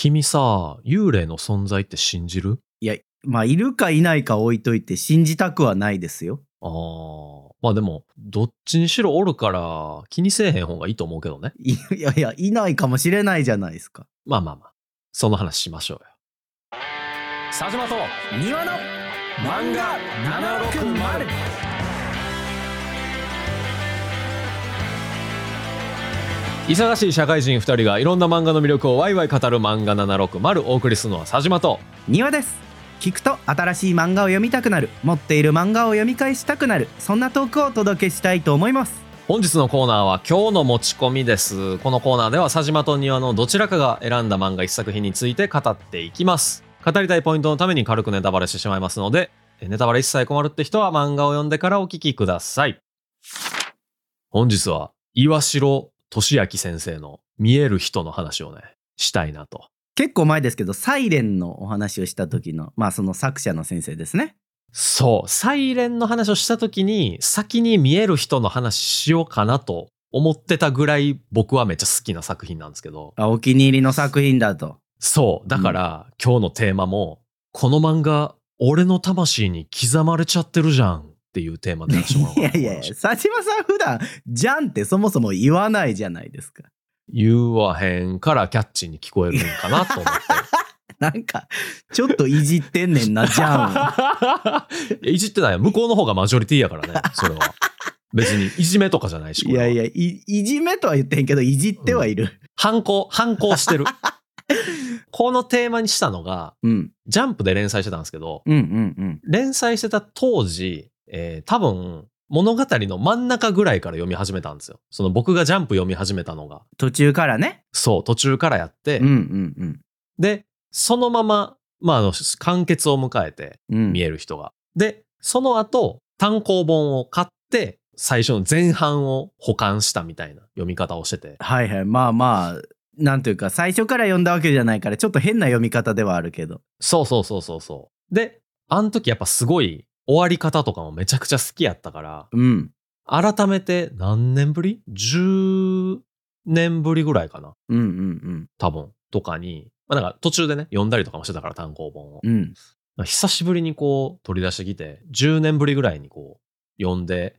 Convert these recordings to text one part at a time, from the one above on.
君さ、幽霊の存在って信じる？いや、まあ、いるかいないか置いといて信じたくはないですよ。ああ。まあでも、どっちにしろおるから気にせえへん方がいいと思うけどね。いいやいや、いないかもしれないじゃないですか。まあまあまあ。その話しましょうよ。佐島と庭の漫画760忙しい社会人2人がいろんな漫画の魅力をワイワイ語る漫画760お送りするのは佐島と庭です。聞くと新しい漫画を読みたくなる。持っている漫画を読み返したくなる。そんなトークをお届けしたいと思います。本日のコーナーは今日の持ち込みですこのコーナーでは佐島と庭のどちらかが選んだ漫画一作品について語っていきます語りたいポイントのために軽くネタバレしてしまいますのでえネタバレ一切困るって人は漫画を読んでからお聞きください本日は岩城俊明先生の見える人の話をねしたいなと。結構前ですけど、サイレンのお話をした時の、まあその作者の先生ですね。そう、サイレンの話をした時に、先に見える人の話しようかなと思ってたぐらい僕はめっちゃ好きな作品なんですけど、あお気に入りの作品だと。そう、だから、今日のテーマも、この漫画、俺の魂に刻まれちゃってるじゃんっていうテーマでやらせてもらおういやいやいや、佐島さん普段、じゃんってそもそも言わないじゃないですか。言わへんからキャッチーに聞こえるんかなと思って。なんか、ちょっといじってんねんな、じゃんを。いやいじってないよ。向こうの方がマジョリティやからね、それは。別にいじめとかじゃないし。いやいやい、いじめとは言ってんけど、いじってはいる。反抗、反抗してる。このテーマにしたのが、うん。ジャンプで連載してたんですけど、うんうんうん。連載してた当時、えー多分、物語の真ん中ぐらいから読み始めたんですよ。その僕がジャンプ読み始めたのが。途中からね。そう、途中からやって、うんうんうん。で、そのまま、まあ、あの、完結を迎えて、うん、見える人が。で、その後、単行本を買って、最初の前半を保管したみたいな読み方をしてて。はいはい。まあまあ、なんというか、最初から読んだわけじゃないから、ちょっと変な読み方ではあるけど。そうそうそうそうそう。で、あの時やっぱすごい終わり方とかもめちゃくちゃ好きやったから、うん。改めて何年ぶり ?10 年ぶりぐらいかなうんうん多分。とかに、まあなんか途中でね、読んだりとかもしてたから単行本を。うん。うん。久しぶりにこう取り出してきて、10年ぶりぐらいにこう読んで、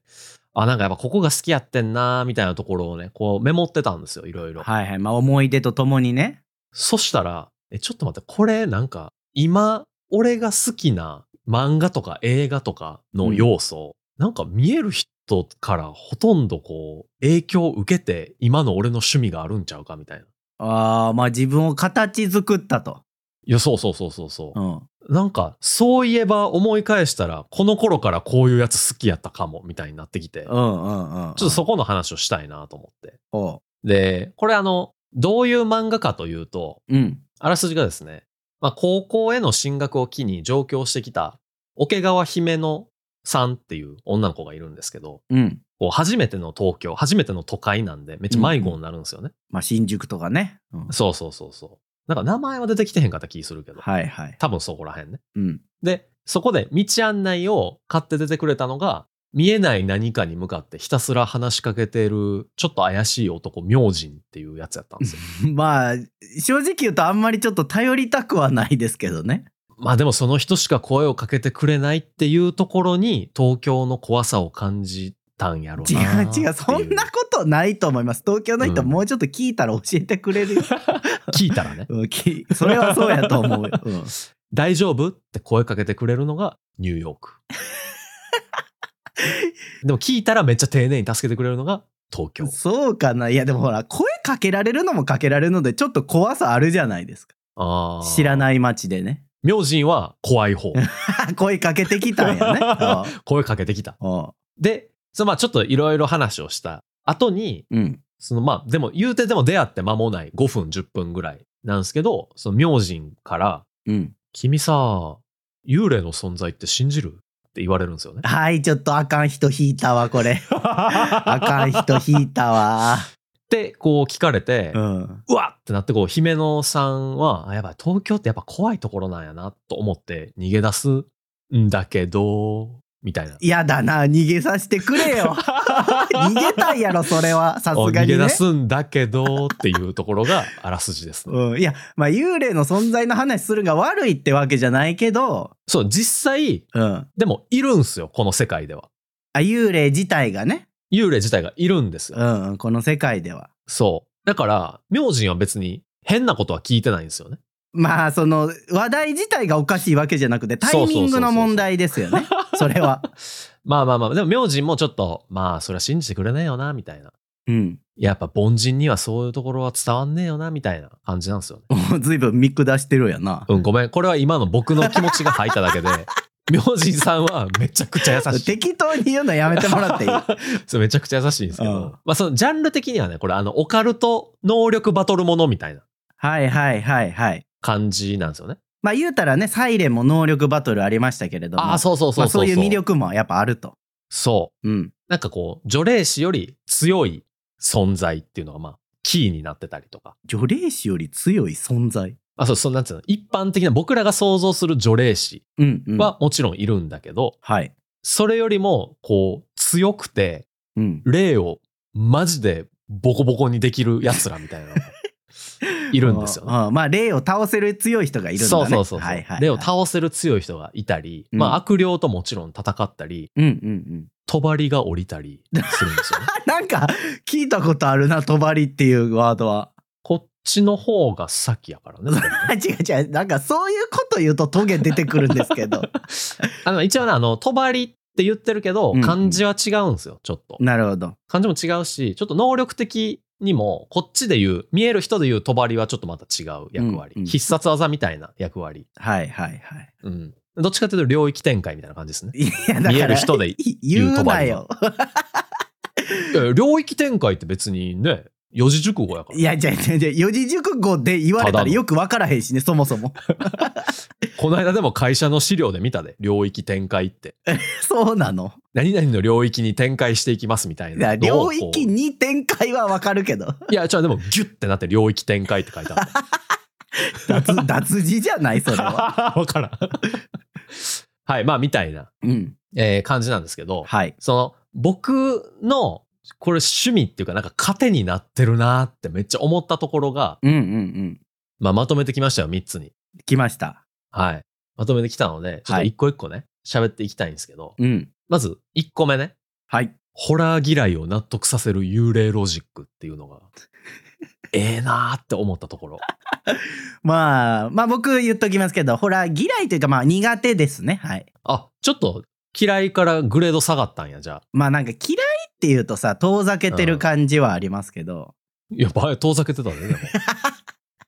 あ、なんかやっぱここが好きやってんなみたいなところをね、こうメモってたんですよ、いろいろ。はいはい。まあ思い出とともにね。そしたら、え、ちょっと待って、これなんか、今、俺が好きな漫画とか映画とかの要素、なんか見える人からほとんどこう、影響を受けて、今の俺の趣味があるんちゃうかみたいな。ああ、まあ自分を形作ったと。いや、そうそうそうそうそうう。ん。なんか、そういえば思い返したら、この頃からこういうやつ好きやったかも、みたいになってきて、ちょうんうんうん。っとそこの話をしたいなと思って。こで、これあの、どういう漫画かというと、う。うん。あらすじがですね、まあ、高校への進学を機に上京してきた、桶川姫野さんっていう女の子がいるんですけど、うん。こう初めての東京、初めての都会なんで、めっちゃ迷子になるんですよね。まあ新宿とかね。うん。そうそうそうそう。なんか名前は出てきてへんかった気するけど、はいはい。多分そこらへんね。うん。で、そこで道案内を買って出てくれたのが、見えない何かに向かってひたすら話しかけてる、ちょっと怪しい男、明神っていうやつやったんですよ。まあ、正直言うとあんまりちょっと頼りたくはないですけどね。まあでもその人しか声をかけてくれないっていうところに東京の怖さを感じたんやろ違なう違う、そんなことないと思います。東京の人うんもうちょっと聞いたら教えてくれるよ。聞いたらねそれはそうやと思うよ。うん 大丈夫？って声かけてくれるのがニューヨーク でも聞いたらめっちゃ丁寧に助けてくれるのが東京。そうかな。いやでもほら声かけられるのもかけられるのでちょっと怖さあるじゃないですか。あ知らいない街でね。明神は怖い方。声かけてきたんやね。声かけてきた。でそのまあちょっといろいろ話をした後にうん。そのまあでも言うてでも出会って間もない5分10分ぐらいなんですけどその明神からうん。君さ、幽霊の存在って信じる？って言われるんですよね。はいちょっとあかん人引いたわこれ。あかん人引いたわ。で、こう聞かれて、ううんわっってなって、こう、姫野さんは、あやばい、東京ってやっぱ怖いところなんやなと思って逃げ出すんだけど、みたいな。やだな、逃げさせてくれよ。逃げたいやろ、それは。さすがにね逃げ出。すんだけどっていうところがあらすじですね。うん、いや、まあ、幽霊の存在の話するが悪いってわけじゃないけど、そう、実際、うん。あ、でもいるんすよ、この世界では。幽霊自体がね、幽霊自体がいるんですよ。うん、うん、この世界では。そう。だから、明神は別に変なことは聞いてないんですよね。まあ、その、話題自体がおかしいわけじゃなくて、タイミングの問題ですよね。それは。まあまあまあ、でも明神もちょっと、まあ、それは信じてくれねえよな、みたいな。うん。やっぱ凡人にはそういうところは伝わんねえよな、みたいな感じなんですよね。随分見下してるやな。うん、ごめん。これは今の僕の気持ちが入っただけで、明神さんはめちゃくちゃ優しい。適当に言うのやめてもらっていい？そうめちゃくちゃ優しいんですけど、うんまあそのジャンル的にはね、これあの、オカルト能力バトルものみたいなはいはいはいはい。感じなんですよね。まあ言うたらね、サイレンも能力バトルありましたけれども。ああ、そうそうそうまあそういう魅。力もやっぱあると。そう。うん。なんかこう、除霊師より強い存在っていうのがまあ、キーになってたりとか。除霊師より強い存在？あ、そう、そうなんつうの？一般的な僕らが想像する除霊師うん、うん。はもちろんいるんだけど、はい。それよりも、こう、強くて、うん。霊をマジでボコボコにできる奴らみたいな いるんですよね。まあ霊を倒せる強い人がいるんだね。そうそうそうはいはいはい霊を倒せる強い人がいたり、うんまあ悪霊ともちろん戦ったり、うんうんうん。帳が降りたりするんですよね。なんか聞いたことあるな、帳っていうワードは。こっちの方が先やからね。違う違う。なんかそういうこと言うとトゲ出てくるんですけど。あの、一応ね、あの、帳って言ってるけどうん、漢字は違うんですよ、ちょっと。なるほど。漢字も違うし、ちょっと能力的にも、こっちで言う、見える人で言う帳はちょっとまた違う役割。うんうん必殺技みたいな役割。はいはいはい。うん。どっちかというと領域展開みたいな感じですね。見える人で言うなよ。いや領域展開って別にね、四字熟語やから。いや、じゃじゃじゃ四字熟語で言われたらよくわからへんしね、そもそも。この間でも会社の資料で見たで、領域展開って。そうなの。何々の領域に展開していきますみたいいやなのをこう。領域に展開はわかるけど。いや、じゃあでもギュッてなって領域展開って書いてあった。脱脱字じゃないそれは。わからん。はい、まあみたいな、うん。えー感じなんですけど、はい。その僕のこれ趣味っていうかなんか糧になってるなってめっちゃ思ったところが、うんうんうん。まあまとめてきましたよ、3つに。来ました。はい。まとめてきたので、ちょっと一個一個ね、喋っていきたいんですけど、うん。まず1個目ね、はい。ホラー嫌いを納得させる幽霊ロジックっていうのが、ええなーって思ったところ。まあ、まあ僕言っときますけど、ホラー嫌いというかまあ苦手ですね。はい。あ、ちょっと嫌いからグレード下がったんや、じゃあ。まあなんか嫌いって言うとさ、遠ざけてる感じはありますけど。いや、ば遠ざけてたね。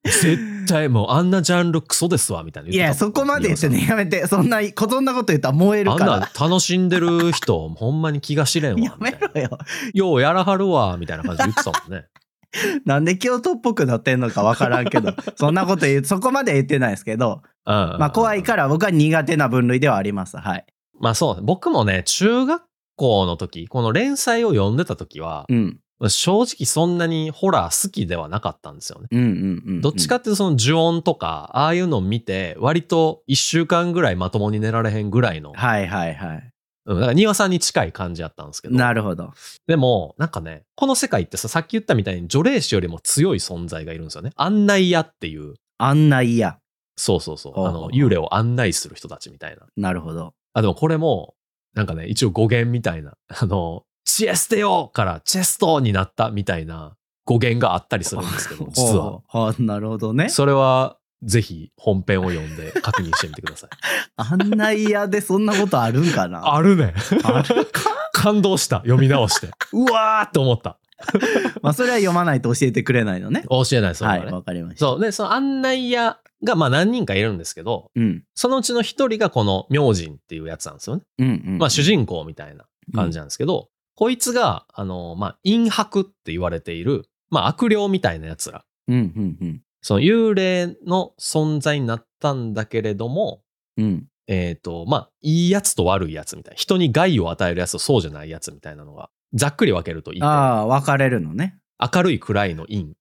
絶対もうあんなジャンルクソですわ、みたいないや、そこまで言ってね、やめて。そんな、そんなこと言ったら燃えるあんから。な楽しんでる人、ほんまに気が知れんわ。やめろよ。ようやらはるわ、みたいな感じで言ってたもんね。なんで京都っぽくなってんのかわからんけど、そんなこと言う、そこまで言ってないですけど、うん。まあ怖いから僕は苦手な分類ではあります。はい。まあそう、僕もね、中学校の時、この連載を読んでた時は、うん。正直そんなにホラー好きではなかったんですよね。うんうんうんうん。どっちかっていうとその呪音とか、ああいうのを見て、割と一週間ぐらいまともに寝られへんぐらいの、はいはいはい。うん、だから庭さんに近い感じやったんですけど。なるほど。でも、なんかね、この世界ってさ、さっき言ったみたいに除霊師よりも強い存在がいるんですよね。案内屋っていう、案内や。そうそうそう、幽霊を案内する人たちみたいな。なるほど。あ、でもこれも、なんかね、一応語源みたいな、あの、チエステヨからチェストになったみたいな語源があったりするんですけど、実は。あなるほどね。それは、ぜひ本編を読んで確認してみてください。案内屋でそんなことあるんかな？あるね。あるか？感動した。読み直して。うわーって思った。まあそれは読まないと教えてくれないのね。教えない、それはい、はね。わかりました。そう。で、その案内屋が、まあ何人かいるんですけど、うん。そのうちの一人がこの明神っていうやつなんですよね。うんうん。まあ主人公みたいな感じなんですけど、こいつが、あの、まあ、陰白って言われている、まあ悪霊みたいなやつら。うんうんうん。その幽霊の存在になったんだけれども、うん。えっ、と、まあ、いいやつと悪いやつみたいな。人に害を与えるやつとそうじゃないやつみたいなのが、ざっくり分けるといいて。ああ、分かれるのね。明るい暗いの陰に、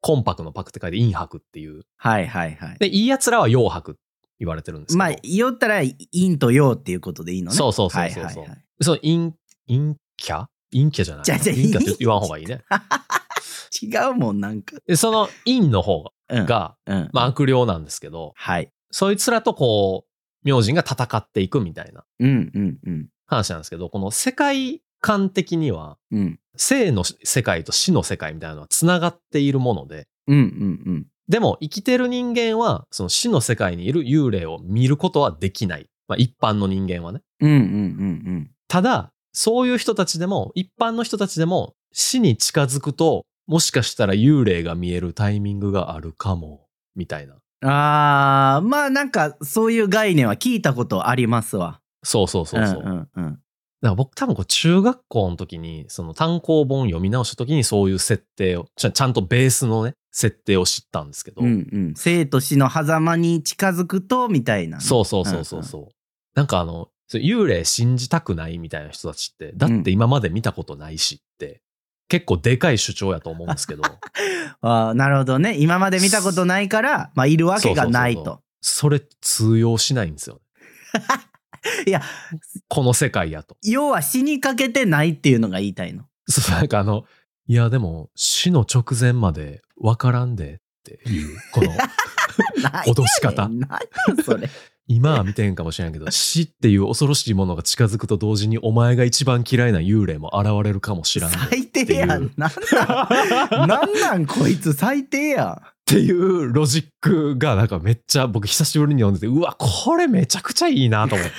コンパクのパクって書いて陰白っていう。はいはいはい。で、いい奴らは陽白。言われてるんですけど。まあ、言ったら、陰と陽っていうことでいいのね。そうそうそうそうそうはいはいはいその陰、陰キャ？陰キャじゃない？じゃあじゃあ陰キャって言わん方がいいね。違うもん、なんか。で、その陰の方うん。が、うん。まあ悪霊なんですけど、はい。そいつらとこう、明神が戦っていくみたいなうんうんうん。話なんですけど、この世界観的には、うん。生の世界と死の世界みたいなのは繋がっているもので、うんうんうん。でも生きてる人間は、その死の世界にいる幽霊を見ることはできない。まあ一般の人間はね。うんうんうんただ、そういう人たちでも、一般の人たちでも、死に近づくと、もしかしたら幽霊が見えるタイミングがあるかも、みたいな。うん。あー、まあなんかそういう概念は聞いたことありますわ。そうそうそうそう。んうんうん。だから僕多分こう中学校の時に、その単行本読み直した時にそういう設定を、ちゃんとベースのね、設定を知ったんですけど、うんうん。生と死の狭間に近づくと、みたいなね。そうそうそうそうそう。なんかあの、幽霊信じたくないみたいな人たちって、だって今まで見たことないしって、結構でかい主張やと思うんですけど、あーなるほどね。今まで見たことないから、まあいるわけがないそうそうそうと。それ通用しないんですよ。いや、この世界やと。要は死にかけてないっていうのが言いたいの。そう、なんかあの、いやでも死の直前までわからんでっていう、この、脅し方何やそれ。今は見てんかもしれんけど、死っていう恐ろしいものが近づくと同時にお前が一番嫌いな幽霊も現れるかもしらん最低やん。なんなんなんなんこいつ最低やていうロジックがなんかめっちゃ僕久しぶりに読んでて、うわ、これめちゃくちゃいいなと思って。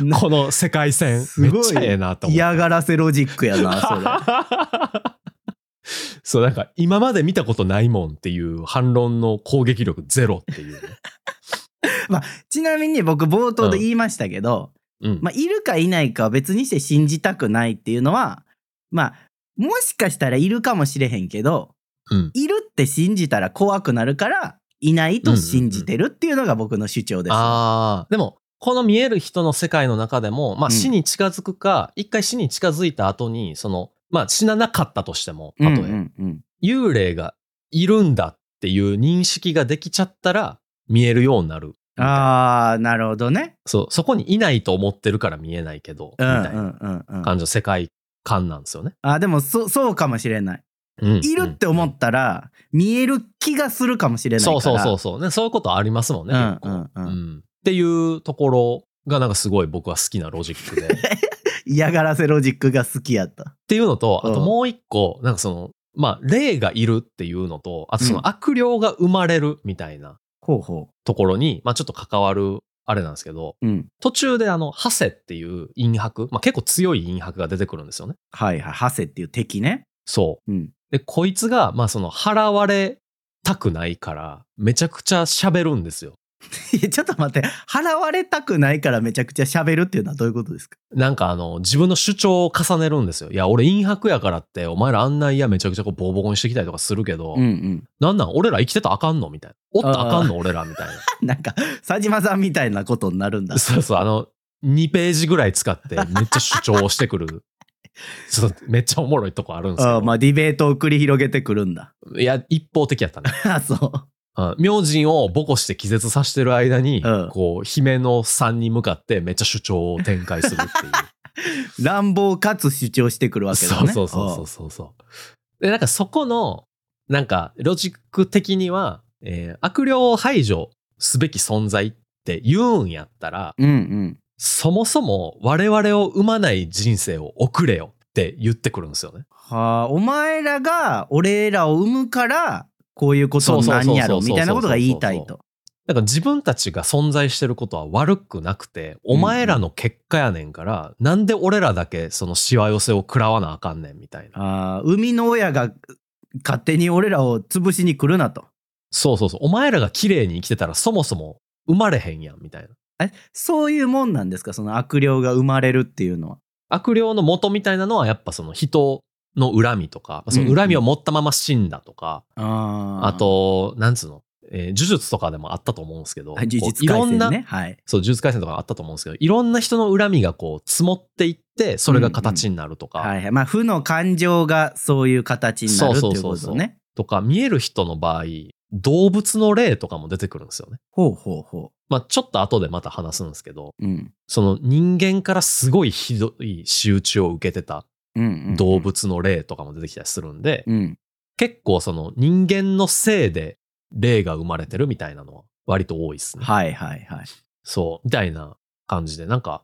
ん。この世界線、すごいめっちゃええなと思って。嫌がらせロジックやな、それ。そう、なんか今まで見たことないもんっていう反論の攻撃力ゼロっていうね。ちなみに僕冒頭で言いましたけど、うん。まあ、いるかいないかは別にして信じたくないっていうのは、まあ、もしかしたらいるかもしれへんけど、うん。いるって信じたら怖くなるから、いないと信じてるっていうのが僕の主張です。ああ、でも、この見える人の世界の中でも、まあうん死に近づくか、一回死に近づいた後に、その、まあ死ななかったとしても、うん例え、うんうん幽霊がいるんだっていう認識ができちゃったら、見えるようになる。ああ、なるほどね。そう、そこにいないと思ってるから見えないけど、みうんたいなうんうんうん。感じの世界観なんですよね。あでもそそうかもしれない。うんいるって思ったら、見える気がするかもしれないから。そうそうそうそう、ね。そういうことありますもんね、うん結構、うんうんうんっていうところがなんかすごい僕は好きなロジックで。っ 嫌がらせロジックが好きやった。ていうのと、あとうんもう一個、なんかその、まあ、霊がいるっていうのと、あとそうのん悪霊が生まれるみたいなところに、まあちょっと関わるあれなんですけど、う。うん。途中であの、ハセっていう陰白、まあ結構強い陰白が出てくるんですよね。はいはい。ハセっていう敵ね。そう。うん。で、こいつが、まあその、払われたくないから、めちゃくちゃ喋るんですよ。いやちょっと待って。払われたくないからめちゃくちゃ喋るっていうのはどういうことですか？なんかあの、自分の主張を重ねるんですよ。いや、俺陰白やからって、お前らあんないやめちゃくちゃこうボコボコにしてきたりとかするけど、うんうん。なんなん？俺ら生きてたらあかんの？みたいな。おったらあかんの？俺らみたい なんか、佐島さんみたいなことになるんだな。。そうそう、あの、2ページぐらい使ってめっちゃ主張をしてくる。そうめっちゃおもろいとこあるんですあよ。まあディベートを繰り広げてくるんだ。いや、一方的やったね。あ、そう。うん明神をボコして気絶させてる間に、うんこう、姫のさんに向かってめっちゃ主張を展開するっていう。乱暴かつ主張してくるわけだね。そうそうそうそうそう。で、なんかそこの、なんかロジック的には、えー悪霊を排除すべき存在って言うんやったら、うんうん。そもそも我々を生まない人生を送れよって言ってくるんですよね。はあ、お前らが俺らを生むから、こういうことになんやろみたいなことが言いたいと。だから自分たちが存在してることは悪くなくて、お前らの結果やねんから、なんで俺らだけそのしわ寄せを食らわなあかんねんみたいな。ああ、生みの親が勝手に俺らを潰しに来るなと。そうそうそう。お前らが綺麗に生きてたらそもそも生まれへんやんみたいな。え、そういうもんなんですか？その悪霊が生まれるっていうのは。悪霊の元みたいなのはやっぱその人の恨みとか、その恨みを持ったまま死んだとか、ああ。あ、と、なんつうの、えー呪術とかでもあったと思うんですけど、呪術こういろんな、廻戦ね。はい。そう、呪術廻戦とかあったと思うんですけど、いろんな人の恨みがこう積もっていって、それが形になるとか、はいはい。まあ、負の感情がそういう形になるっていうことね。とか、見える人の場合、動物の例とかも出てくるんですよね。ほうほうほまあちょっと後でまた話すんですけど、う。うん。その人間からすごいひどい仕打ちを受けてた。動。物の例とかも出てきたりするんで、うん。結構その人間のせいで霊が生まれてるみたいなのは割と多いですね。はいはいはい。そう、みたいな感じで、なんか、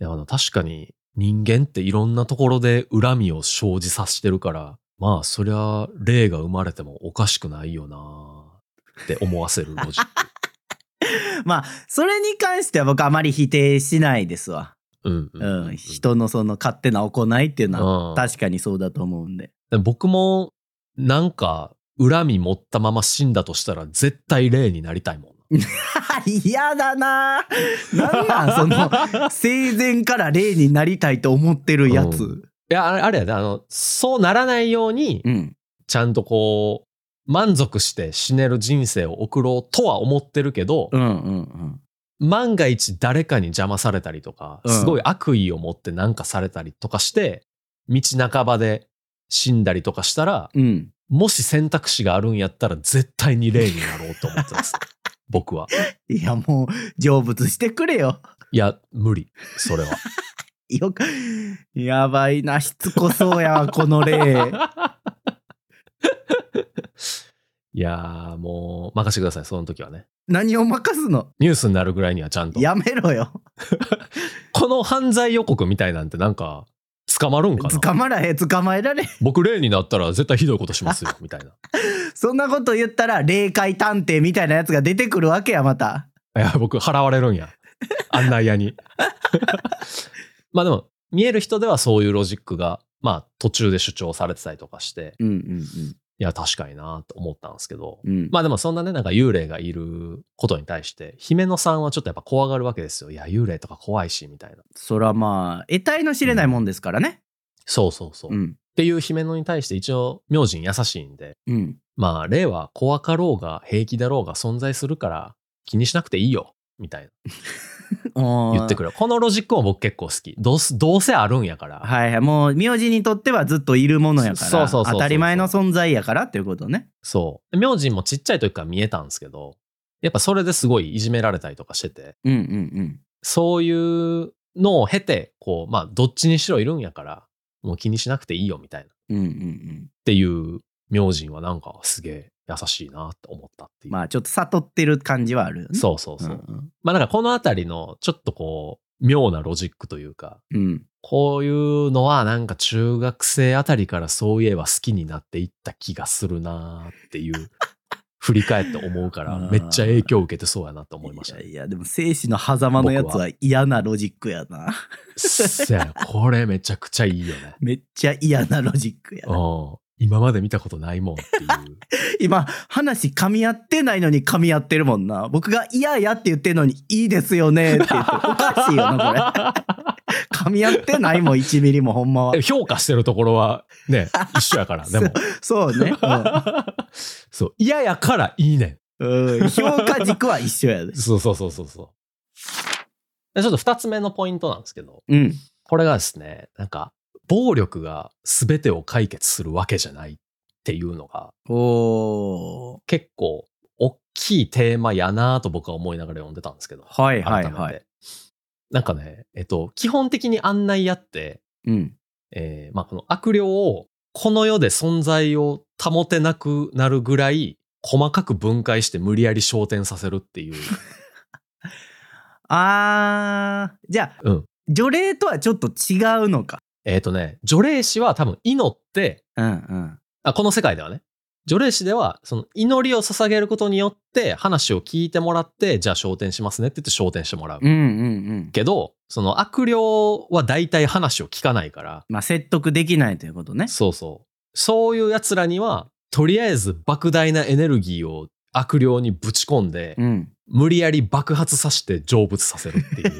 いや、あの確かに人間っていろんなところで恨みを生じさせてるから、まあ、そりゃ、霊が生まれてもおかしくないよなって思わせるロジック。まあ、それに関しては僕あまり否定しないですわ。うん、ううんん。人のその勝手な行いっていうのはうん確かにそうだと思うんで。で僕も、なんか、恨み持ったまま死んだとしたら、絶対霊になりたいもんな。嫌だななんなんその生前から霊になりたいと思ってるやつ。ういや、あれあれやで、あの、そうならないように、うん。ちゃんとこう、満足して死ねる人生を送ろうとは思ってるけど、うんうんうん。万が一誰かに邪魔されたりとか、うんすごい悪意を持ってなんかされたりとかして、道半ばで死んだりとかしたら、うん。もし選択肢があるんやったら絶対に霊になろうと思ってます。僕は。いやもう成仏してくれよ。いや、無理。それは。よく、やばいな、しつこそうやわ、この霊。いやー、もう、任せてください、その時はね。何を任すの？ニュースになるぐらいにはちゃんと。やめろよ。この犯罪予告みたいなんてなんか、捕まるんかな？捕まらへん、捕まえられへん。僕霊になったら絶対ひどいことしますよ、みたいな。そんなこと言ったら、霊界探偵みたいなやつが出てくるわけや、また。いや、僕払われるんや。案内屋に。まあでも、見える人ではそういうロジックが、まあ途中で主張されてたりとかして、うんうんいや、確かになと思ったんですけど、うん。うん。まあでもそんなね、なんか幽霊がいることに対して、姫野さんはちょっとやっぱ怖がるわけですよ。いや、幽霊とか怖いし、みたいな。そらまあ、得体の知れないもんですからね。そうそうそう。っうん。ていう姫野に対して一応、明神優しいんで、うん。まあ、霊は怖かろうが平気だろうが存在するから気にしなくていいよ、みたいな 言ってくる。る。このロジックも僕結構好き。どうすどうせあるんやから。はいはい。もう、名字にとってはずっといるものやから。そうそうそう当たり前の存在やからっていうことね。そう。明神もちっちゃい時から見えたんですけど、やっぱそれですごいいじめられたりとかしてて、うんうんそういうのを経て、こう、まあ、どっちにしろいるんやから、もう気にしなくていいよ、みたいな。っうん。うんうんうん。ていう明神はなんかすげえ優しいなって思ったっていう。まあ、ちょっと悟ってる感じはあるよね。そうそうそう。んまあなんかこのあたりのちょっとこう、妙なロジックというか、うん。うん。こういうのはなんか中学生あたりからそういえば好きになっていった気がするなーっていう、振り返って思うかあらーめっちゃ影響を受けてそうやなと思いましたね。いやいや、でも生死の狭間のやつは嫌なロジックやな。せやこれめちゃくちゃいいよね。めっちゃ嫌なロジックやな。うん。今まで見たことないもんっていう。今、話噛み合ってないのに噛み合ってるもんな。僕が嫌やって言ってんのにいいですよねって言って、おかしいよな、これ。噛み合ってないもん、1ミリもほんまは。評価してるところはね、一緒やから、でも。そうね。そう。嫌やからいいねん。うん。うん評価軸は一緒やで。そうそうそうそうそう。でちょっと二つ目のポイントなんですけど、うん。これがですね、なんか、暴力が全てを解決するわけじゃないっていうのが。結構、大きいテーマやなと僕は思いながら読んでたんですけど、はいはいはい。なんかね、えっと、基本的に案内やって、うん。えーまあ、この悪霊をこの世で存在を保てなくなるぐらい細かく分解して無理やり昇天させるっていう。あー。じゃあ、うん除霊とはちょっと違うのか。えっ、とね、除霊師は多分祈って、うんうん。あ、この世界ではね。除霊師では、その祈りを捧げることによって話を聞いてもらって、じゃあ昇天しますねって言って昇天してもらう。うんうんうん。けど、その悪霊は大体話を聞かないから、まあ、説得できないということね。そうそう。そういう奴らには、とりあえず莫大なエネルギーを悪霊にぶち込んで、うん。無理やり爆発させて成仏させるっていう。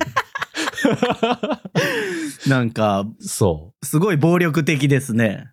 なんか、そすごい暴力的ですね。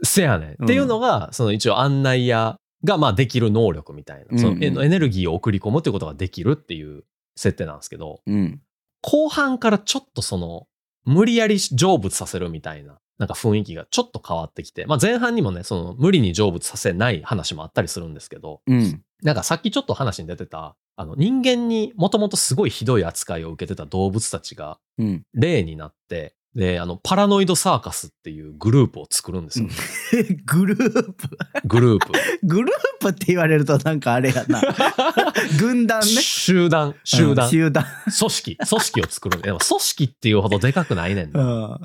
う。せやねん。うんっていうのが、その一応案内屋がまあできる能力みたいな。そのエエネルギーを送り込むっていうことができるっていう設定なんですけど、うん。後半からちょっとその、無理やり成仏させるみたいな、なんか雰囲気がちょっと変わってきて、まあ前半にもね、その無理に成仏させない話もあったりするんですけど、うん。なんかさっきちょっと話に出てた、あの人間にもともとすごいひどい扱いを受けてた動物たちがうん。例になって、で、あの、パラノイドサーカスっていうグループを作るんですよ。グループ。グループ。グループって言われるとなんかあれやな。軍団ね。集団、集団うん、集団。組織、組織を作る。でも組織っていうほどでかくないねんうな。ん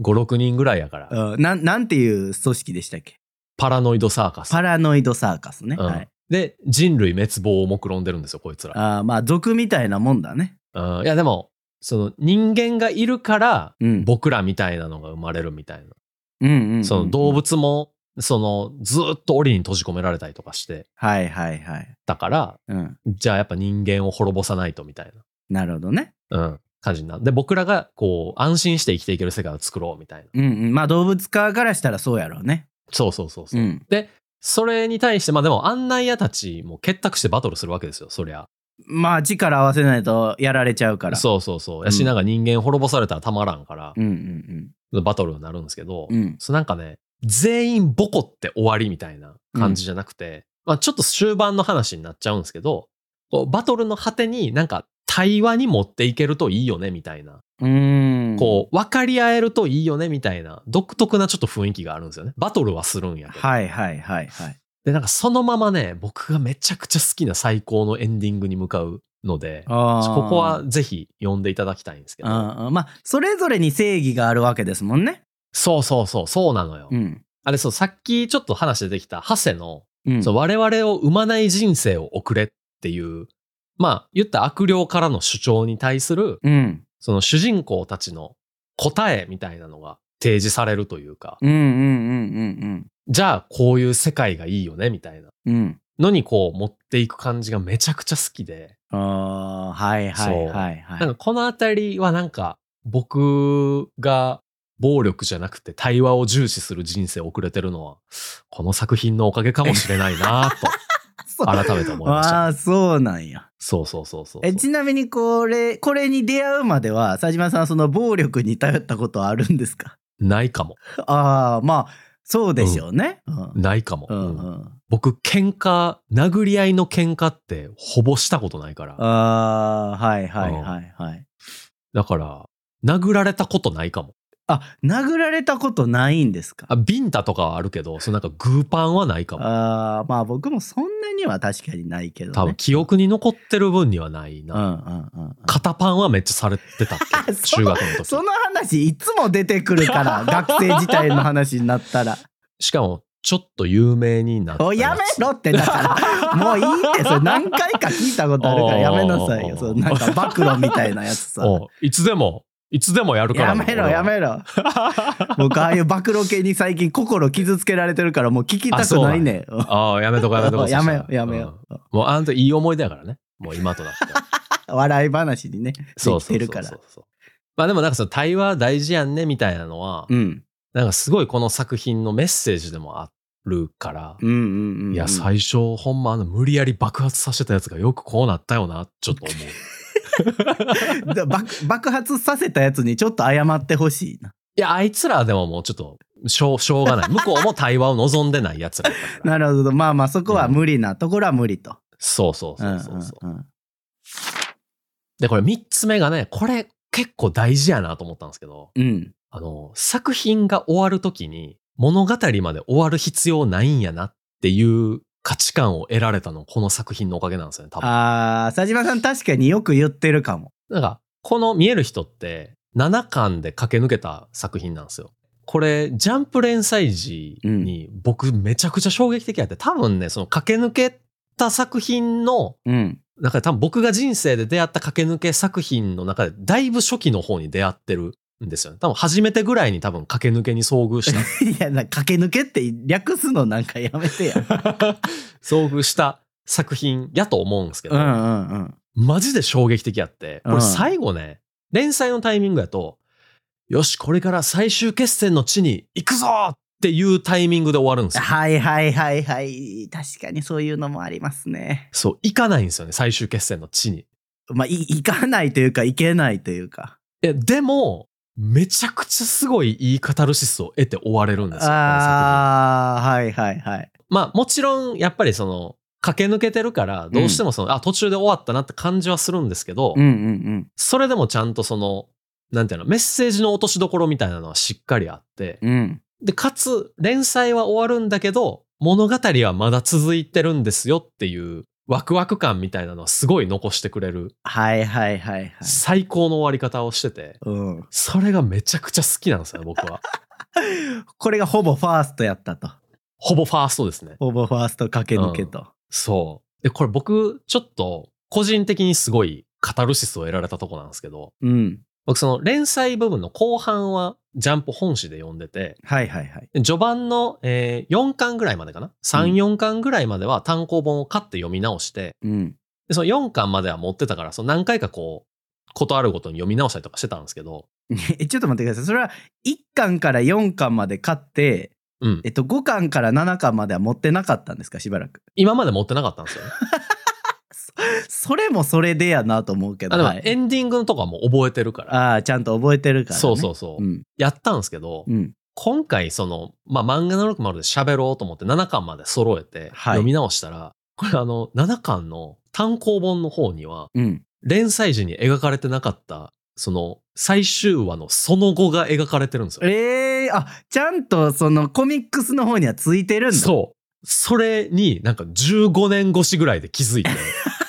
5、6人ぐらいやから。うんなんなんていう組織でしたっけ？パラノイドサーカス。パラノイドサーカスね。うんはい。で、人類滅亡を目論んでるんですよ、こいつら。あーまあ、族みたいなもんだね。うん、いや、でも、その人間がいるから、うん。僕らみたいなのが生まれるみたいな。その動。物も、そのずーっと檻に閉じ込められたりとかしてはいはいはい。たから、うん。じゃあやっぱ人間を滅ぼさないとみたいなるほどね。な、うん、感じになる。で、僕らがこう安心して生きていける世界を作ろうみたいな。うんうん。まあ動物側からしたらそうやろうね。そうそうそうそうう。ん。それに対して、まあでも案内屋たちも結託してバトルするわけですよ、そりゃ。まあ力合わせないとやられちゃうから。そうそうそう。んやし、なんか人間滅ぼされたらたまらんから、うんうんバトルになるんですけど、うん。うん。そうなんかね、全員ボコって終わりみたいな感じじゃなくて、まあちょっと終盤の話になっちゃうんですけど、こうバトルの果てになんか対話に持っていけるといいよねみたいな、うーん。こう分かり合えるといいよねみたいな独特なちょっと雰囲気があるんですよね。バトルはするんやけど。はいはいはいはい。で、なんかそのままね、僕がめちゃくちゃ好きな最高のエンディングに向かうので、ここはぜひ読んでいただきたいんですけど、まあそれぞれに正義があるわけですもんね。そうそうそう、そうなのよ。うん。あれそう、さっきちょっと話出てきたハセのうん。そう我々を生まない人生を送れっていう、まあ言った悪霊からの主張に対する、うん。その主人公たちの答えみたいなのが提示されるというか、うんうんうんうんじゃあこういう世界がいいよねみたいなうん。うん。のにこう持っていく感じがめちゃくちゃ好きで、ああ、はいはいはいはい。なんかこのあたりはなんか僕が暴力じゃなくて対話を重視する人生を送れてるのは、この作品のおかげかもしれないなと 改めて思いました。ああ、そうなんや。そうそうそうそう。えちなみにこれ、これに出会うまでは、佐島さんはその暴力に頼ったことはあるんですか？ないかも。ああ、まあ、そうでしょうね。うん。ないかも。うんうんうん、僕、喧嘩、殴り合いの喧嘩ってほぼしたことないから。ああ、はいはいはいはい。だから、殴られたことないかも。あ、殴られたことないんですか？あ、ビンタとかはあるけど、そのなんかグーパンはないかも。ああ、まあ僕もそんなには確かにないけど、ね。多分記憶に残ってる分にはないうんな。うんうんうん。肩パンはめっちゃされてたっけ？そ中学の時。その話いつも出てくるから、学生時代の話になったら。しかも、ちょっと有名になったおやめろってだから、もういいって、それ何回か聞いたことあるからやめなさいよ。そうなんか暴露みたいなやつさ。いつでも、いつでもやるからなやめろやめろ。僕 ああいう暴露系に最近心傷つけられてるからもう聞きたくないね。ああ、やめとこやめとこ。やめよやめようんもうあんたいい思い出やからね。もう今となっては。笑い話にね、でそうそうそうきてるからそう。そう。まあでもなんかその対話大事やんねみたいなのは、うん。なんかすごいこの作品のメッセージでもあるから、うんうんうんうん。いや、最初ほんまあの無理やり爆発させてたやつがよくこうなったよな、ちょっと思う。だ爆爆発させたやつにちょっと謝ってほしいな。いや、あいつらでももうちょっと、しょう、しょうがない。向こうも対話を望んでないやつらら。なるほど。まあまあそこは無理なところは無理と。そうそうそうそうそう。んんんで、これ三つ目がね、これ結構大事やなと思ったんですけど、うん。あの、作品が終わるときに物語まで終わる必要ないんやなっていう価値観を得られたのこの作品のおかげなんですよね、多分。ああ、佐島さん確かによく言ってるかも。なんか、この見える人って7巻で駆け抜けた作品なんですよ。これ、ジャンプ連載時に僕めちゃくちゃ衝撃的やって、多分ね、その駆け抜けた作品の、うん。なんか多分僕が人生で出会った駆け抜け作品の中でだいぶ初期の方に出会ってるんですよね。多分初めてぐらいに多分駆け抜けに遭遇した いや、な駆け抜けって略すのなんかやめてや。遭遇した作品やと思うんですけど、うんうんうん。マジで衝撃的やって、こうんれ最後ね、連載のタイミングやと、よし、これから最終決戦の地に行くぞっていうタイミングで終わるんですよ。はいはいはいはい。確かにそういうのもありますね。そう、行かないんですよね、最終決戦の地に。まあ、い行かないというか、行けないというか。え、でも、めちゃくちゃすごいいいカタルシスを得て終われるんですよ。ああ、はいはいはい。まあもちろん、やっぱりその、駆け抜けてるから、どうしてもその、あ、途中で終わったなって感じはするんですけど、うんうんそれでもちゃんとその、なんていうの、メッセージの落としどころみたいなのはしっかりあって、うん。うん。で、かつ、連載は終わるんだけど、物語はまだ続いてるんですよっていう、ワクワク感みたいなのはすごい残してくれる、はいはいはいはい。最高の終わり方をしてて、うん。それがめちゃくちゃ好きなんですよね、僕は。これがほぼファーストやったと。ほぼファーストですね。ほぼファースト駆け抜けと。そう。で、これ僕、ちょっと、個人的にすごいカタルシスを得られたとこなんですけど、うん。僕その連載部分の後半はジャンプ本誌で読んでて、はいはいはい。で序盤の、えー4巻ぐらいまでかな ?3、4巻ぐらいまでは単行本を買って読み直して、うん。でその4巻までは持ってたから、その何回かこう、ことあるごとに読み直したりとかしてたんですけど、え、ちょっと待ってください。それは1巻から4巻まで買って、うんえ。っと、5巻から7巻までは持ってなかったんですか？しばらく。今まで持ってなかったんですよね。それもそれでやなと思うけど。あでもはいエンディングのとこはもう覚えてるから。ああ、ちゃんと覚えてるから、ね。そうそうそう。うん。やったんですけど、うん。今回その、まあ、漫画の60で喋ろうと思って7巻まで揃えてはい読み直したら、これあの、7巻の単行本の方には、うん。連載時に描かれてなかった、その、最終話のその後が描かれてるんですよ。ええあ、ちゃんとそのコミックスの方にはついてるんだ。そう。それになんか15年越しぐらいで気づいて、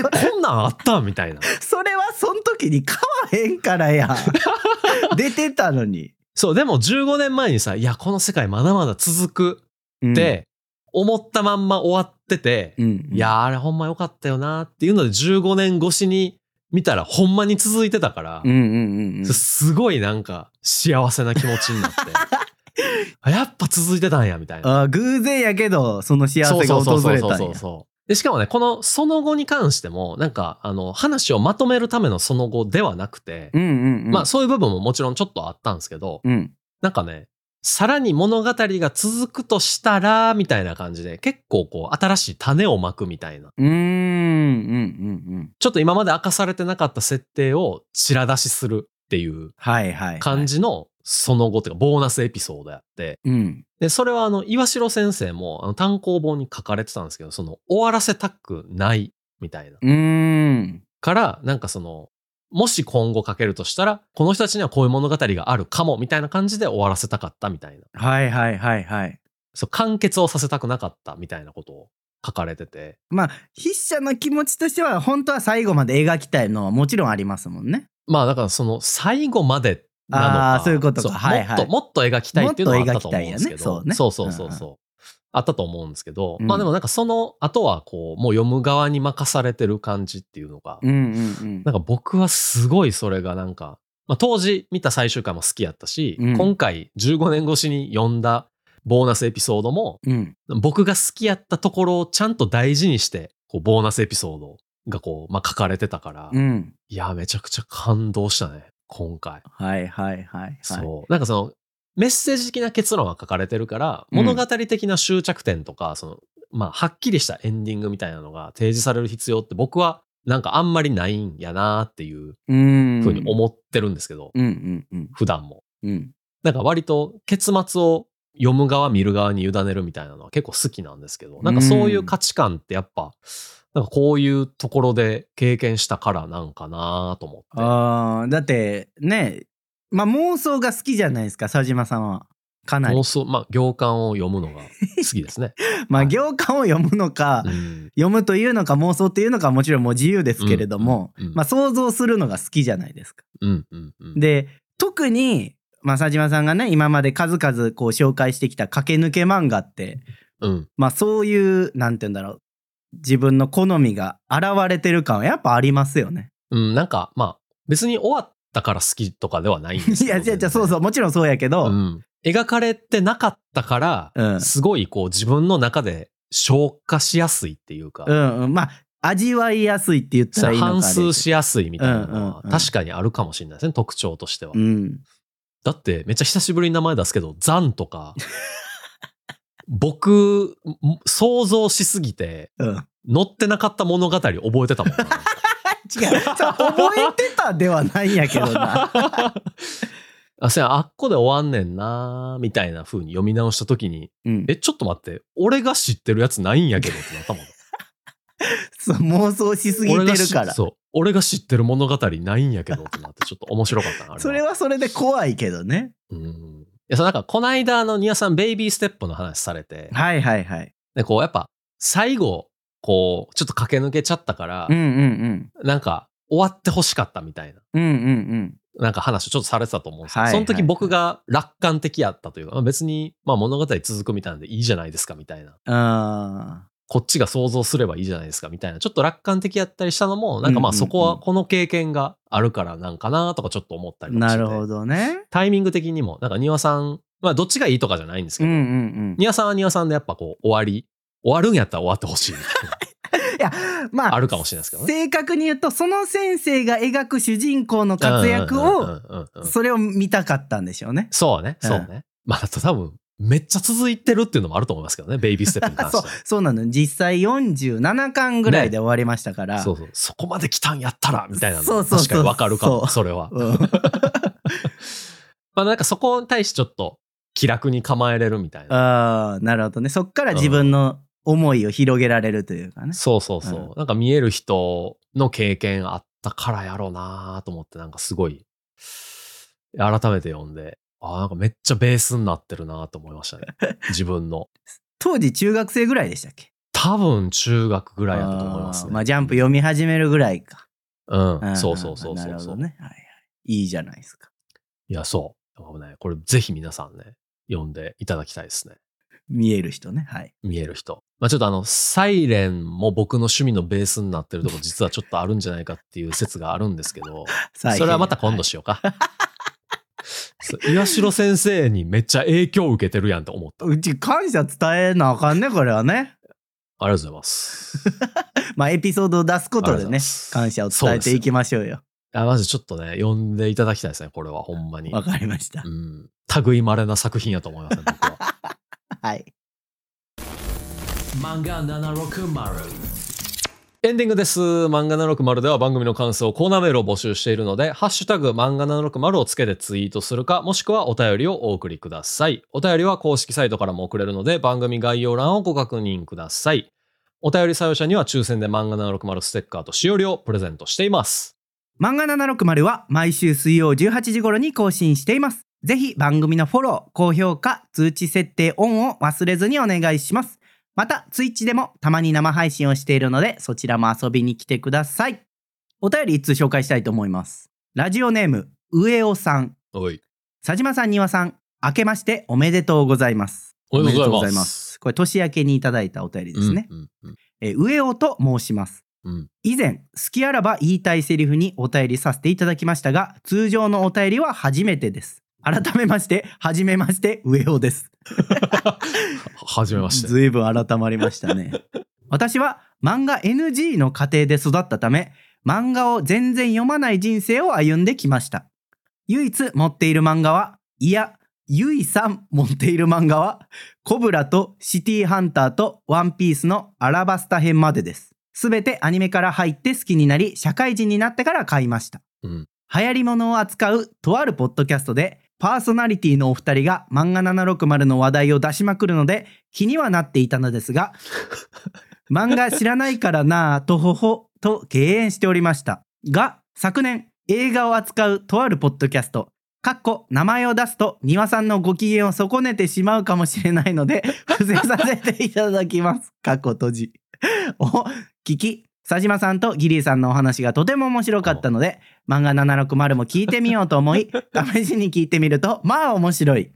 え、こんなんあったみたいな。それはその時に買わへんからや。出てたのに。そう、でも15年前にさ、いや、この世界まだまだ続くうんって、思ったまんま終わってて、うん。いやー、あれほんま良かったよなっていうので15年越しに見たらほんまに続いてたから、うんうんうんうん。すごいなんか幸せな気持ちになって、あやっぱ続いてたんや、みたいな。偶然やけど、その幸せがそうそうそうそう訪れたんや。そうそう。で、しかもね、このその後に関しても、なんか、あの、話をまとめるためのその後ではなくて、うんうんうん。まあ、そういう部分ももちろんちょっとあったんですけど、うん。なんかね、さらに物語が続くとしたら、みたいな感じで、結構こう、新しい種をまくみたいな。うーん。うんうんちょっと今まで明かされてなかった設定をちら出しするっていうはいはい、はい。感。じのその後っていうか、ボーナスエピソードやって、うん。で、それはあの、岩城先生もあの単行本に書かれてたんですけど、その、終わらせたくないみたいな。うーん。から、なんかその、もし今後書けるとしたら、この人たちにはこういう物語があるかも、みたいな感じで終わらせたかったみたいな。はいはいはいはい。そう、完結をさせたくなかったみたいなことを書かれてて。まあ、筆者の気持ちとしては、本当は最後まで描きたいのはもちろんありますもんね。まあ、だからその、最後までなのか。あーそういうことかはいはいもっと、もっと描きたいっていうのはあったと思うんですけど。ねそうねそうそうそうそう。あったと思うんですけど、うんまあでもなんかその後はこう、もう読む側に任されてる感じっていうのが、うんうんうん。なんか僕はすごいそれがなんか、まあ当時見た最終回も好きやったし、うん今回15年越しに読んだボーナスエピソードも、うん。僕が好きやったところをちゃんと大事にして、こう、ボーナスエピソードがこう、まあ書かれてたから、うん。いや、めちゃくちゃ感動したね、今回。はいはいはいはい。そう。なんかその、メッセージ的な結論が書かれてるから、うん物語的な終着点とか、その、まあ、はっきりしたエンディングみたいなのが提示される必要って僕は、なんかあんまりないんやなっていう。ふうに思ってるんですけど、うんうんうん。普段も。うん。なんか割と結末を読む側見る側に委ねるみたいなのは結構好きなんですけど、なんかそういう価値観ってやっぱ、なんかこういうところで経験したからなんかなと思って。ああ、だってね、まあ妄想が好きじゃないですか、佐島さんは。かなり妄。想、まあ行間を読むのが好きですね。まあ行間を読むのか、うん読むというのか妄想っていうのかはもちろんもう自由ですけれども、うんうんうんまあ想像するのが好きじゃないですか。うんうんうん。で、特に、まあ佐島さんがね、今まで数々こう紹介してきた駆け抜け漫画って、うん。まあそういう、なんて言うんだろう、自分の好みが現れてる感はやっぱありますよね。うん、なんか、まあ、別に終わったから好きとかではないんですいけど。や、じゃじゃそうそう、もちろんそうやけど、うん。描かれてなかったから、うんすごいこう自分の中で消化しやすいっていうか、うんうん、まあ、味わいやすいって言ったらいいのか反数しやすいみたいなのうんうんうんは確かにあるかもしれないですね、特徴としては。うん。だってめっちゃ久しぶりに名前出すけど、ザンとか、僕、ん想像しすぎて、うん。載ってなかった物語覚えてたもんな。違う。覚えてたではないんやけどな。あ、せや、あっこで終わんねんなみたいな風に読み直した時に、うん。え、ちょっと待って、俺が知ってるやつないんやけどってなったもん。そう妄想しすぎてるから。そう。俺が知ってる物語ないんやけどってなって、ちょっと面白かったな、それはそれで怖いけどね。うん。いや、そうなんか、この間、あの、ニアさん、ベイビーステップの話されて、はいはいはい。で、こう、やっぱ、最後、こう、ちょっと駆け抜けちゃったからうん、うんなんか、終わってほしかったみたいな、うん。うんうんなんか話をちょっとされてたと思うんですけど、はいその時はい僕が楽観的やったというか、まあ別に、まあ物語続くみたいなんでいいじゃないですかみたいな。こっちが想像すればいいじゃないですかみたいな。ちょっと楽観的やったりしたのも、なんかまあそこはこの経験があるからなんかなとかちょっと思ったあ。り。なるほどね。タイミング的にも、なんか庭さん、まあどっちがいいとかじゃないんですけど、うんうんうん。庭さんは庭さんでやっぱこう終わり、終わるんやったら終わってほしいみたい いや、まあ、な。あるかもしれないですけどね。正確に言うと、その先生が描く主人公の活躍を、それを見たかったんでしょうね。そうね、そうね。まあ、あと多分、めっちゃ続いてるっていうのもあると思いますけどね、ベイビーステップに関そうしては。そうなの。実際47巻ぐらいで終わりましたから。そうそう。そこまで来たんやったら、みたいなの。そうそうそう確かにわかるかも、そうそれは。う んまあなんかそこに対してちょっと気楽に構えれるみたいな。ああ、なるほどね。そっから自分の思いを広げられるというかね。そうそうそう。うなんか見える人の経験あったからやろうなと思って、なんかすごい、改めて読んで、ああ、なんかめっちゃベースになってるなと思いましたね。自分の。当時中学生ぐらいでしたっけ？多分中学ぐらいやったと思いますね。まあ、ジャンプ読み始めるぐらいか。うん。そうそうそうなそうそう。るほどね。はいはい。いいじゃないですか。いや、そう。ね、これぜひ皆さんね、読んでいただきたいですね。見える人ね。はい。見える人。まあちょっとあの、サイレンも僕の趣味のベースになってるとこ実はちょっとあるんじゃないかっていう説があるんですけど、そそれはまた今度しようか。そう岩城先生にめっちゃ影響を受けてるやんと思った。ありうち感謝伝えなあかんね、これはね。がとうございます。まあ、エピソードを出すことでね感謝を伝えていきましょうよ。あまずちょっとね、読んでいただきたいですね、これはほんまに。わかりましたう。ん。類まれな作品やと思いますね、僕は。はい。漫画760エンディングです。漫画760では番組の感想、コーナーメールを募集しているので、ハッシュタグ漫画760をつけてツイートするか、もしくはお便りをお送りください。お便りは公式サイトからも送れるので、番組概要欄をご確認ください。お便り採用者には抽選で漫画760ステッカーとしおりをプレゼントしています。漫画760は毎週水曜18時頃に更新しています。ぜひ番組のフォロー、高評価、通知設定オンを忘れずにお願いします。また、ツイッチでもたまに生配信をしているので、そちらも遊びに来てください。お便り一通紹介したいと思います。ラジオネーム、上尾さん。おい。佐島さん、庭さん、明けましておめでとうございます。おめでとうございますこれ、年明けにいただいたお便りですね。うんうんえー上尾と申します。うん。以前、好きあらば言いたいセリフにお便りさせていただきましたが、通常のお便りは初めてです。改めまして、はじめまして、上尾です。はじめまして。ずいぶん改まりましたね。私は漫画 NG の家庭で育ったため、漫画を全然読まない人生を歩んできました。唯一持っている漫画は、いや、ゆいさん持っている漫画は、コブラとシティハンターとワンピースのアラバスタ編までです。すべてアニメから入って好きになり、社会人になってから買いました。うん。流行り物を扱うとあるポッドキャストでパーソナリティのお二人が漫画760の話題を出しまくるので気にはなっていたのですが 漫画知らないからなぁとほほと敬遠しておりました。が昨年映画を扱うとあるポッドキャストかっこ名前を出すと庭さんのご機嫌を損ねてしまうかもしれないので伏せさせていただきます。かっこ閉じ。を聞き佐島さんとギリーさんのお話がとても面白かったので漫画760も聞いてみようと思い 試しに聞いてみるとまあ面白い。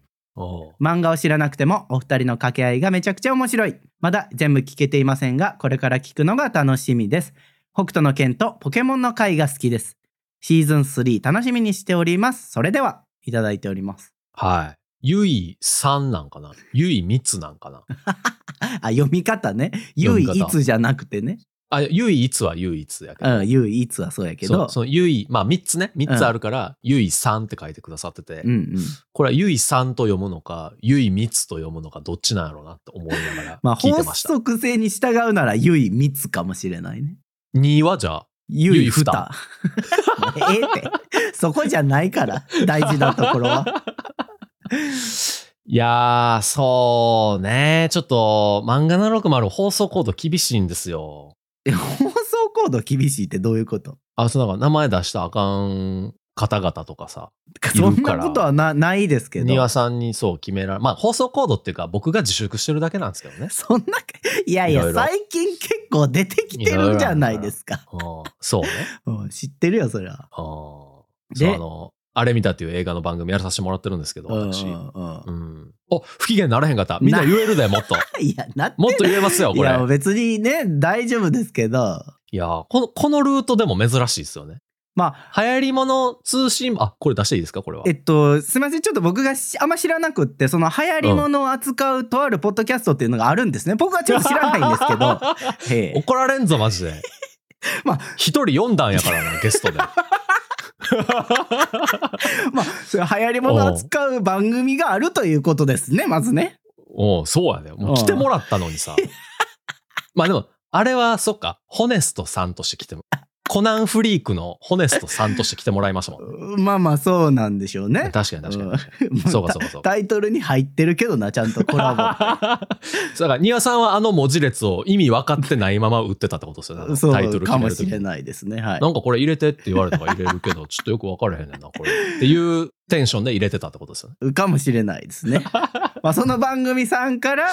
漫画を知らなくてもお二人の掛け合いがめちゃくちゃ面白い。まだ全部聞けていませんがこれから聞くのが楽しみです。北斗の拳とポケモンの回が好きです。シーズン3楽しみにしております。それではいただいております。はい。ゆいさんなんかな？ゆいみつなんかな？あ読み方ね。唯読み方一じゃなくてねあ、唯一は唯一やけど。うん唯一はそうやけどそうそのゆい、まあ3つね、3つあるから、ゆいさんって書いてくださってて、うんうんこれはゆいさんと読むのか、ゆいみつと読むのか、どっちなんやろうなって思いながら まあ法聞いてました。則性に従うなら唯一かもしれないね2はじゃあ、ゆいふふた。もう ええって。そこじゃないから、大事なところは。いやー、そうね。ちょっと、漫画760放送コード厳しいんですよ。え放送コード厳しいってどういうこと？あ、そうなんか名前出したらあかん方々とかさ、い そんなことはなないですけど。庭さんにそう決められ、まあ放送コードっていうか僕が自粛してるだけなんですけどね。そんな、いやいや、いろいろ最近結構出てきてるじゃないですか。うんそうね。うん知ってるよ、そりゃ。あーそうであの、あれ見たっていう映画の番組やらさせてもらってるんですけど、私。う。お、不機嫌ならへんかった。みんな言えるで、もっと。いや、なもっと言えますよ、これ。いや、別にね、大丈夫ですけど、いや、この、このルートでも珍しいですよね。まあ、流行り物通信、あ、これ出していいですか？これは。えっと、すみません、ちょっと僕がしあんま知らなくって、その流行り物を扱うとあるポッドキャストっていうのがあるんですね。僕はちょっと知らないんですけど、怒られんぞ、マジで。まあ一人4段やからな、ゲストで。まあ、流行り物を扱う番組があるということですね、まずね。おうそうやで。もう来てもらったのにさ。まあでも、あれは、そっか、ホネストさんとして来ても、コナンフリークのホネストさんとして来てもらいましたもんね。まあまあ、そうなんでしょうね。確かに確かにうん。そうかそうかそうか。タイトルに入ってるけどな、ちゃんとコラ そうだから、庭さんはあの文字列を意味分かってないまま売ってたってことですよね。タイトルうかも決める時に。しれないですね。はい。なんかこれ入れてって言われたから入れるけど、ちょっとよく分からへんねんな、これ。っていうテンションで入れてたってことですよね。かもしれないですね。まあ、その番組さんから、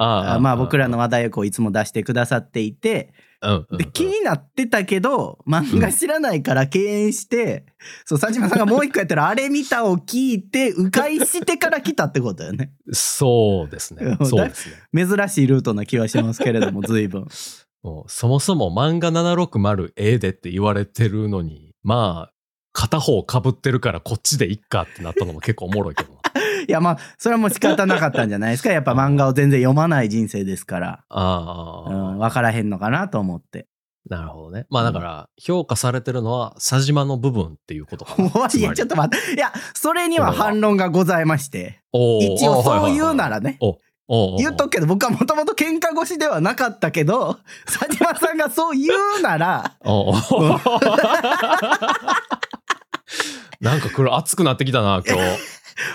ああまあ僕らの、話題をこういつも出してくださっていて、うんうんうん。で気になってたけど漫画知らないから敬遠して、そう佐島さんがもう一個やったらあれ見たを聞いて 迂回してから来たってことよね。そうですね。う。んそうですね。珍しいルートな気はしますけれども 随分。もうそもそも漫画 760A でって言われてるのに、まあ、片方被ってるからこっちでいっかってなったのも結構おもろいけどやまあそれはもう仕方なかったんじゃないですか。やっぱ漫画を全然読まない人生ですから、ああ、うん、分からへんのかなと思って。なるほどね。まあだから、評価されてるのは、佐島の部分っていうことかな。おいやちょっと待って。いやそれには反論がございまして。一応そう言うなら。らねおおお言っとくけど僕はもともと喧嘩腰ではなかったけど 佐島さんがそう言うなら。おお なんかこれ熱くなってきたな、今日。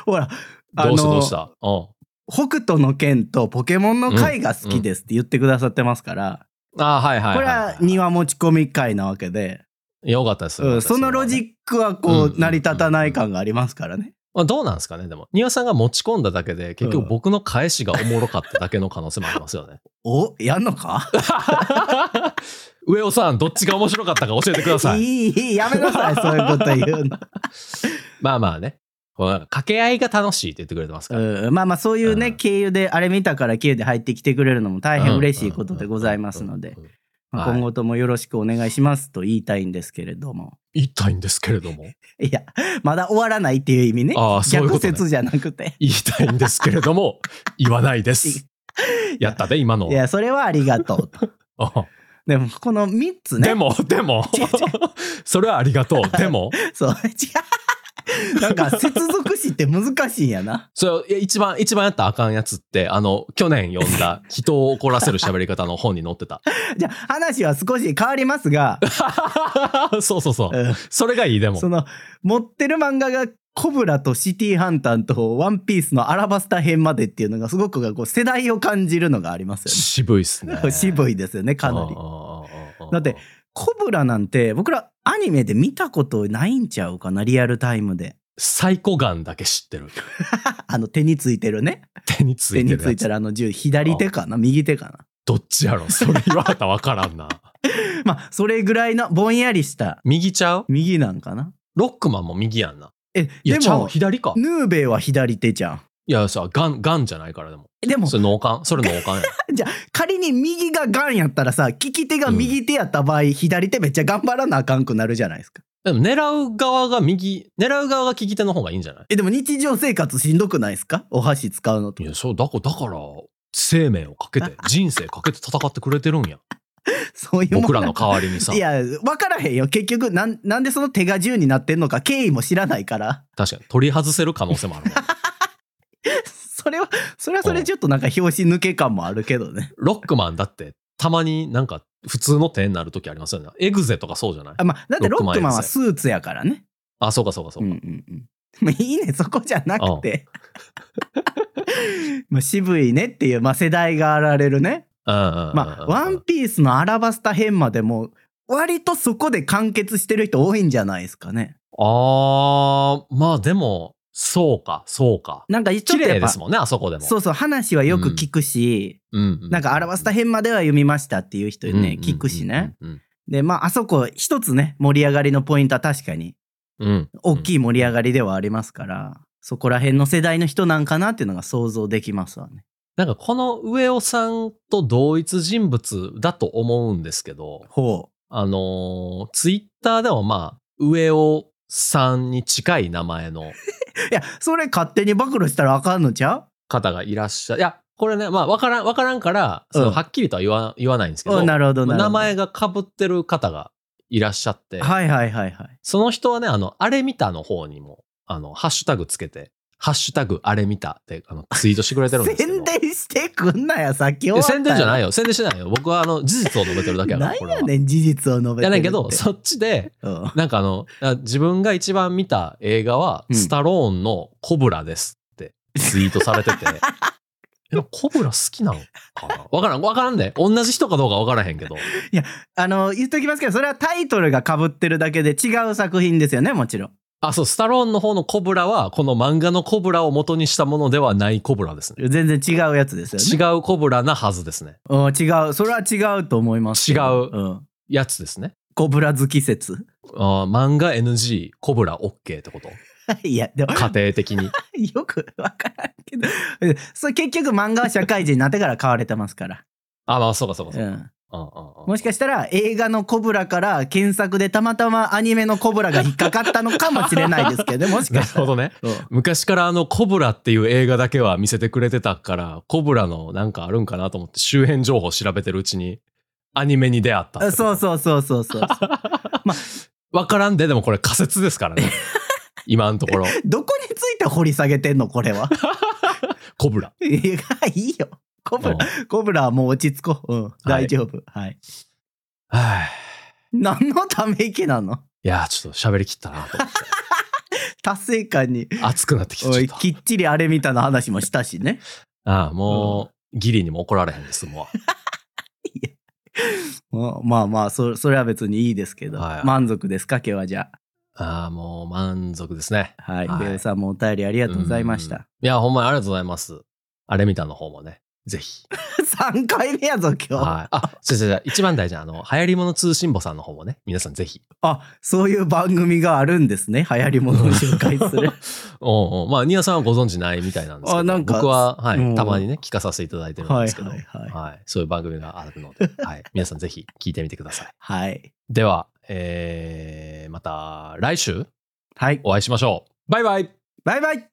ほらどうしたどうした？お北斗の剣とポケモンの回が好きですって言ってくださってますから、あーはいはいはい。これは庭持ち込み回なわけで、よかったです。うんそのロジックはこうんう成り立たない感がありますからね。まあ、どうなんですかねでも、庭さんが持ち込んだだけで、結うん局僕の返しがおもろかっただけの可能性もありますよね。おやんのか？上尾さん、どっちが面白かったか教えてください。いいいいやめなさいそういうこと言うの。まあまあね。こうなんか掛け合いが楽しいって言ってくれてますから。うんまあまあそういうね、うん経由であれ見たから経由で入ってきてくれるのも大変嬉しいことでございますので今後ともよろしくお願いしますと言いたいんですけれども。言いたいんですけれども？いや、まだ終わらないっていう意味ね。ああそういう逆ことね説じゃなくて。言いたいんですけれども、言わないです。やったで、今のい。や、それはありがとうと。あでも、この3つね。でも、でも、それはありがとう。でも、そう、違う。なんか、接続詞って難しいんやな。そ一番、一番やったらあかんやつって、あの、去年読んだ人を怒らせる喋り方の本に載ってた。じゃあ、話は少し変わりますが、そうそうそう。うんそれがいいでもそ。の、持ってる漫画が、コブラとシティハンターとワンピースのアラバスタ編までっていうのがすごくこう世代を感じるのがあります渋いっすねよ。ね。渋いですよね、かなり。りだって、コブラなんて僕らアニメで見たことないんちゃうかな、リアルタイムで。サイコガンだけ知ってる。あの手についてるね。手につ手いてるやつ。についてるあの銃、左手かな、右手かな。どっちやろそれ言われたらわからんな。まあ、それぐらいのぼんやりした右ちゃう？右なんかな。ロックマンも右やんな。え、いや、ちゃう？でも、左か。ヌーベイは左手じゃん。いやさ、ガン、ガンじゃないからでも。でもそ、れ脳幹それ脳幹や。じゃあ仮に右がガンやったらさ、利き手が右手やった場合、左手めっちゃ頑張らなあかんくなるじゃないですか。でも狙う側が右、狙う側が利き手の方がいいんじゃない？え、でも日常生活しんどくないですか？お箸使うのとい。や、そう、だから、だから、生命をかけて、人生かけて戦ってくれてるんや。そういう僕らの代わりにさい。や、わからへんよ。結局、なん、なんでその手が銃になってんのか、経緯も知らないから。確かに、取り外せる可能性もあるもん。それは、それはそれちょっとなんか拍子抜け感もあるけどね。ロックマンだって、たまになんか普通の手になる時ありますよね。エグゼとかそうじゃない？あまあ、だってロックマンはスーツやからね。あ、そうかそうかそうか。うんうんうん。まあいいね、そこじゃなくて。まあ渋いねっていう、まあ世代があられるね。まあ、ワンピースのアラバスタ編までも、割とそこで完結してる人多いんじゃないですかね。あー、まあでも、そうか、そうか。なんかちょ綺麗ですもんね、あそこでも。そうそう、話はよく聞くし、うんうんなんかアラバスタ編までは読みましたっていう人ね、聞くしね。。うんで、まあ、あそこ一つね、盛り上がりのポイントは確かに。大きい盛り上がりではありますから、そこら辺の世代の人なんかなっていうのが想像できますわね。なんかこの上尾さんと同一人物だと思うんですけど、ほあのーツイッターでもまあ、上尾さんに近い名前のう。いや、それ勝手に暴露したらあかんのちゃ方がいらっしゃる。いや、これね、まあ、わからん、わからんから、そのうんはっきりとは言わ言わないんですけど、なるほどなるほど。名前が被ってる方がいらっしゃって、はいはいはいはい。その人はね、あの、あれ見たの方にも、あの、ハッシュタグつけて、ハッシュタグあれ見たって、あの、ツイートしてくれてるんですけど。宣伝してくんなや、さっき宣伝じゃないよ。よ。宣伝してないよ。僕はあの、事実を述べてるだけやから、なんこれは。やねん、事実を述べてる。いやねんけど、そっちで、うんなんかあの、あ自分が一番見た映画は、うんスタローンのコブラですってツイートされてて、いや、コブラ好きなのかな？わからん、わからんで。同じ人かどうかわからへんけど。あの、言っときますけど、それはタイトルが被ってるだけで違う作品ですよね、もちろん。あ、そう、スタローンの方のコブラは、この漫画のコブラを元にしたものではないコブラですね。全然違うやつですよね。違うコブラなはずですね。うん、違う。それは違うと思います。違ううん。やつですね。コブラ好き説。あー漫画 NG、コブラ OK ってこと？いや、でも、家庭的に。よくわからんけど。それ結局漫画は社会人になってから買われてますから。あ、まあ、そうかそうかそううんもしかしたら映画のコブラから検索でたまたまアニメのコブラが引っかかったのかもしれないですけどね、もしなかしたら。るほどね。うん昔からあのコブラっていう映画だけは見せてくれてたから、コブラのなんかあるんかなと思って周辺情報調べてるうちにアニメに出会ったっ。そうそうそうそうそう。わからんで、でもこれ仮説ですからね。今のところ。どこについて掘り下げてんのこれは。コブラ。いや、いいよ。コブラ、コブラはもう落ち着こう。うん、大丈夫。はい。はい。何のため息なの？いやー、ちょっと喋りきったなと思って。達成感に。熱くなってきて。きっちりあれ見たの話もしたしね。ああ、もう、ギリにも怒られへんです、もまあまあまあ、そそれは別にいいですけど。はい満足ですか今日はじゃう。ああ、もう満足ですね。あ。はい。はいベウさんもお便りありがとうございましうんた。いや、ほんまにありがとうございます。あれ見たの方もね、ぜひ。3回目やぞ、今日。はい。あ、違う違う違う、一番大事な、あの、流行り物通信簿さんの方もね、皆さんぜひ。あ、そういう番組があるんですね。流行り物を紹介する。おうおうまあ、ニアさんはご存知ないみたいなんですけど、あなんか僕は、はい、うんたまにね、聞かさせていただいてるんですけど、ははいいはいそういう番組があるので、はい、皆さんぜひ聞いてみてください。はい。では、えー、また来週はい。お会いしましょう。バイバイバイバイ